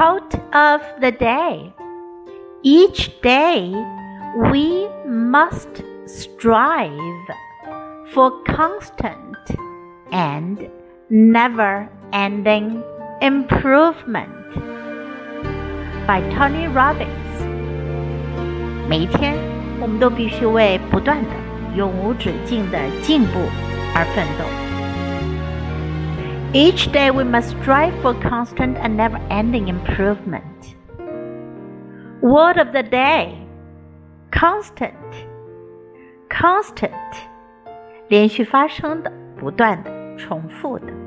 Quote of the day Each day we must strive for constant and never ending improvement. By Tony Robbins。每一天，我们都必须为不断的、永无止境的进步而奋斗。 Each day we must strive for constant and never ending improvement. Word of the day constant, constant，连续发生的、不断的、重复的。